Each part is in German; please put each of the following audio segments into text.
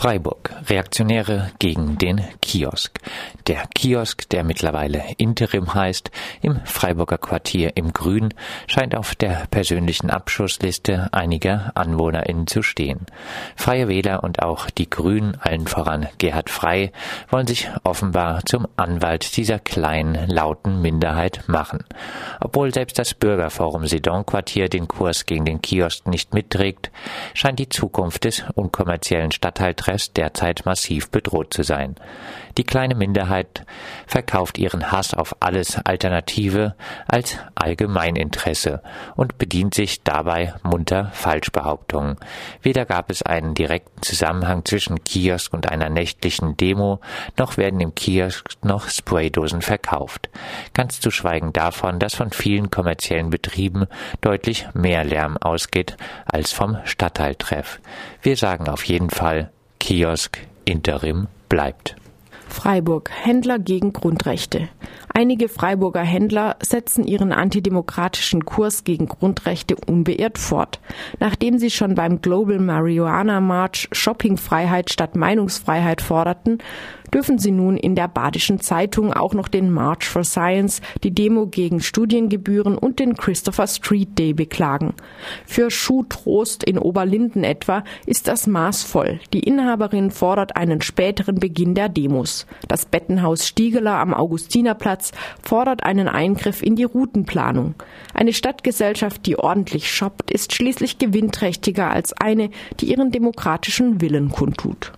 Freiburg. Reaktionäre gegen den Kiosk. Der Kiosk, der mittlerweile Interim heißt, im Freiburger Quartier im Grün, scheint auf der persönlichen Abschussliste einiger AnwohnerInnen zu stehen. Freie Wähler und auch die Grünen, allen voran Gerhard Frei, wollen sich offenbar zum Anwalt dieser kleinen, lauten Minderheit machen. Obwohl selbst das Bürgerforum Sedon-Quartier den Kurs gegen den Kiosk nicht mitträgt, scheint die Zukunft des unkommerziellen Stadtteils Treffs derzeit massiv bedroht zu sein. Die kleine Minderheit verkauft ihren Hass auf alles Alternative als Allgemeininteresse und bedient sich dabei munter Falschbehauptungen. Weder gab es einen direkten Zusammenhang zwischen Kiosk und einer nächtlichen Demo, noch werden im Kiosk noch Spraydosen verkauft. Ganz zu schweigen davon, dass von vielen kommerziellen Betrieben deutlich mehr Lärm ausgeht als vom Stadtteiltreff. Wir sagen auf jeden Fall, Kiosk Interim bleibt. Freiburg. Händler gegen Grundrechte. Einige Freiburger Händler setzen ihren antidemokratischen Kurs gegen Grundrechte unbeirrt fort. Nachdem sie schon beim Global Marihuana March Shoppingfreiheit statt Meinungsfreiheit forderten, dürfen sie nun in der Badischen Zeitung auch noch den March for Science, die Demo gegen Studiengebühren und den Christopher Street Day beklagen. Für Schuhtrost in Oberlinden etwa ist das maßvoll. Die Inhaberin fordert einen späteren Beginn der Demos. Das Bettenhaus Stiegeler am Augustinerplatz fordert einen Eingriff in die Routenplanung. Eine Stadtgesellschaft, die ordentlich shoppt, ist schließlich gewinnträchtiger als eine, die ihren demokratischen Willen kundtut.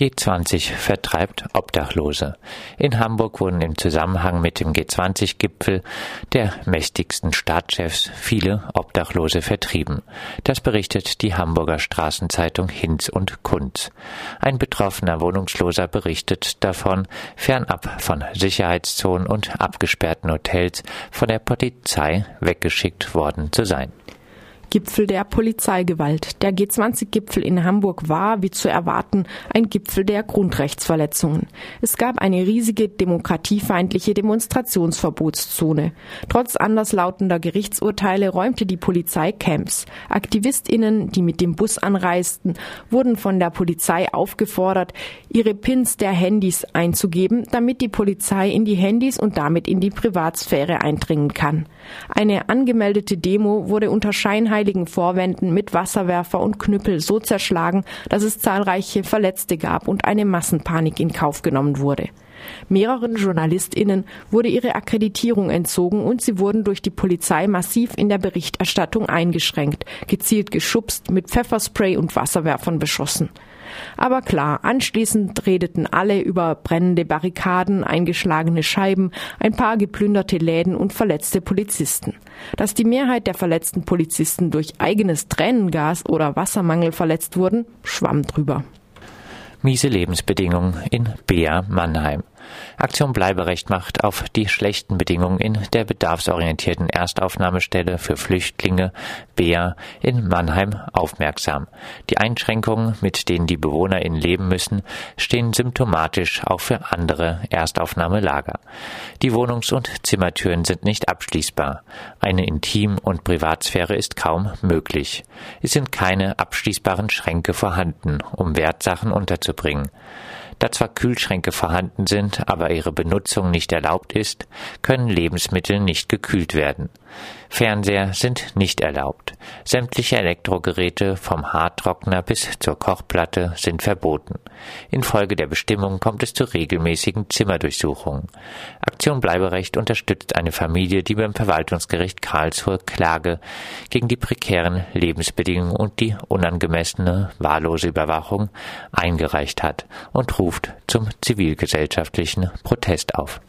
G20 vertreibt Obdachlose. In Hamburg wurden im Zusammenhang mit dem G20-Gipfel der mächtigsten Staatschefs viele Obdachlose vertrieben. Das berichtet die Hamburger Straßenzeitung Hinz und Kunz. Ein betroffener Wohnungsloser berichtet davon, fernab von Sicherheitszonen und abgesperrten Hotels von der Polizei weggeschickt worden zu sein. Gipfel der Polizeigewalt. Der G20-Gipfel in Hamburg war, wie zu erwarten, ein Gipfel der Grundrechtsverletzungen. Es gab eine riesige demokratiefeindliche Demonstrationsverbotszone. Trotz anderslautender Gerichtsurteile räumte die Polizei Camps. AktivistInnen, die mit dem Bus anreisten, wurden von der Polizei aufgefordert, ihre Pins der Handys einzugeben, damit die Polizei in die Handys und damit in die Privatsphäre eindringen kann. Eine angemeldete Demo wurde unter Scheinheit heiligen Vorwänden mit Wasserwerfer und Knüppel so zerschlagen, dass es zahlreiche Verletzte gab und eine Massenpanik in Kauf genommen wurde. Mehreren JournalistInnen wurde ihre Akkreditierung entzogen und sie wurden durch die Polizei massiv in der Berichterstattung eingeschränkt, gezielt geschubst, mit Pfefferspray und Wasserwerfern beschossen. Aber klar, anschließend redeten alle über brennende Barrikaden, eingeschlagene Scheiben, ein paar geplünderte Läden und verletzte Polizisten. Dass die Mehrheit der verletzten Polizisten durch eigenes Tränengas oder Wassermangel verletzt wurden, schwamm drüber. Miese Lebensbedingungen in Bea Mannheim. Aktion Bleiberecht macht auf die schlechten Bedingungen in der bedarfsorientierten Erstaufnahmestelle für Flüchtlinge BEA in Mannheim aufmerksam. Die Einschränkungen, mit denen die BewohnerInnen leben müssen, stehen symptomatisch auch für andere Erstaufnahmelager. Die Wohnungs- und Zimmertüren sind nicht abschließbar. Eine Intim- und Privatsphäre ist kaum möglich. Es sind keine abschließbaren Schränke vorhanden, um Wertsachen unterzubringen. Da zwar Kühlschränke vorhanden sind, aber ihre Benutzung nicht erlaubt ist, können Lebensmittel nicht gekühlt werden. Fernseher sind nicht erlaubt. Sämtliche Elektrogeräte vom Haartrockner bis zur Kochplatte sind verboten. Infolge der Bestimmung kommt es zu regelmäßigen Zimmerdurchsuchungen. Aktion Bleiberecht unterstützt eine Familie, die beim Verwaltungsgericht Karlsruhe Klage gegen die prekären Lebensbedingungen und die unangemessene wahllose Überwachung eingereicht hat und ruft zum zivilgesellschaftlichen Protest auf.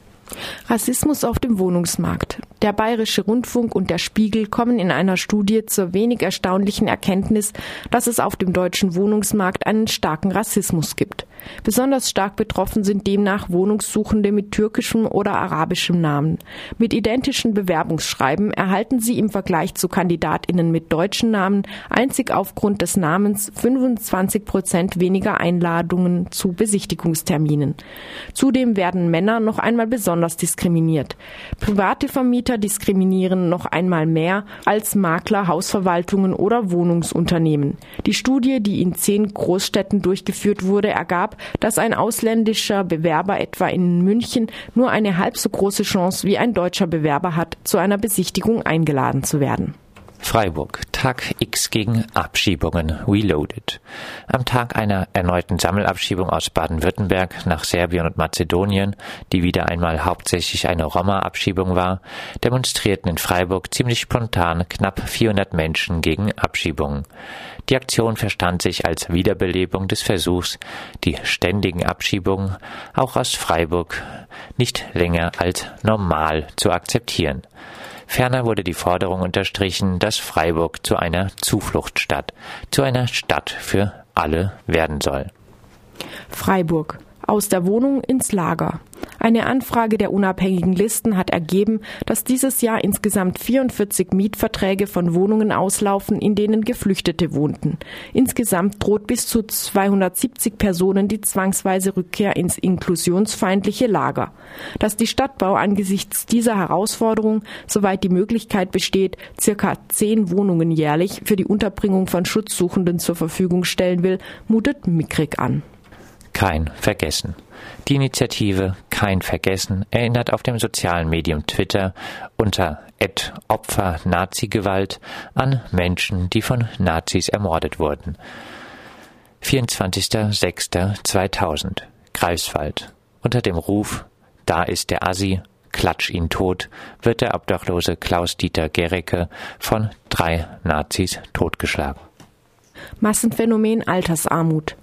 Rassismus auf dem Wohnungsmarkt. Der Bayerische Rundfunk und der Spiegel kommen in einer Studie zur wenig erstaunlichen Erkenntnis, dass es auf dem deutschen Wohnungsmarkt einen starken Rassismus gibt. Besonders stark betroffen sind demnach Wohnungssuchende mit türkischem oder arabischem Namen. Mit identischen Bewerbungsschreiben erhalten sie im Vergleich zu Kandidatinnen mit deutschen Namen einzig aufgrund des Namens 25 Prozent weniger Einladungen zu Besichtigungsterminen. Zudem werden Männer noch einmal besonders besonders diskriminiert. Private Vermieter diskriminieren noch einmal mehr als Makler, Hausverwaltungen oder Wohnungsunternehmen. Die Studie, die in zehn Großstädten durchgeführt wurde, ergab, dass ein ausländischer Bewerber etwa in München nur eine halb so große Chance wie ein deutscher Bewerber hat, zu einer Besichtigung eingeladen zu werden. Freiburg. Tag X gegen Abschiebungen. Reloaded. Am Tag einer erneuten Sammelabschiebung aus Baden-Württemberg nach Serbien und Mazedonien, die wieder einmal hauptsächlich eine Roma-Abschiebung war, demonstrierten in Freiburg ziemlich spontan knapp 400 Menschen gegen Abschiebungen. Die Aktion verstand sich als Wiederbelebung des Versuchs, die ständigen Abschiebungen auch aus Freiburg nicht länger als normal zu akzeptieren. Ferner wurde die Forderung unterstrichen, dass Freiburg zu einer Zufluchtsstadt, zu einer Stadt für alle werden soll. Freiburg. Aus der Wohnung ins Lager. Eine Anfrage der unabhängigen Listen hat ergeben, dass dieses Jahr insgesamt 44 Mietverträge von Wohnungen auslaufen, in denen Geflüchtete wohnten. Insgesamt droht bis zu 270 Personen die zwangsweise Rückkehr ins inklusionsfeindliche Lager. Dass die Stadtbau angesichts dieser Herausforderung, soweit die Möglichkeit besteht, circa zehn Wohnungen jährlich für die Unterbringung von Schutzsuchenden zur Verfügung stellen will, mutet mickrig an. Kein Vergessen. Die Initiative Kein Vergessen erinnert auf dem sozialen Medium Twitter unter Opfer Nazi-Gewalt an Menschen, die von Nazis ermordet wurden. 24.06.2000 Greifswald. Unter dem Ruf Da ist der Assi, klatsch ihn tot, wird der obdachlose Klaus-Dieter Gericke von drei Nazis totgeschlagen. Massenphänomen Altersarmut.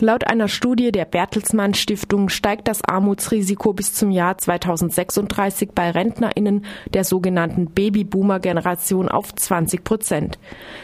Laut einer Studie der Bertelsmann Stiftung steigt das Armutsrisiko bis zum Jahr 2036 bei RentnerInnen der sogenannten Babyboomer-Generation auf 20 Prozent.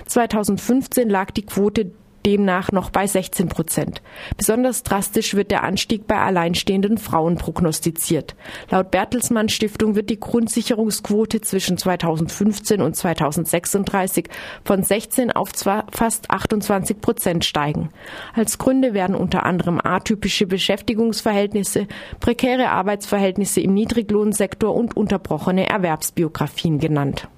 2015 lag die Quote demnach noch bei 16 Prozent. Besonders drastisch wird der Anstieg bei alleinstehenden Frauen prognostiziert. Laut Bertelsmann Stiftung wird die Grundsicherungsquote zwischen 2015 und 2036 von 16 auf fast 28 Prozent steigen. Als Gründe werden unter anderem atypische Beschäftigungsverhältnisse, prekäre Arbeitsverhältnisse im Niedriglohnsektor und unterbrochene Erwerbsbiografien genannt.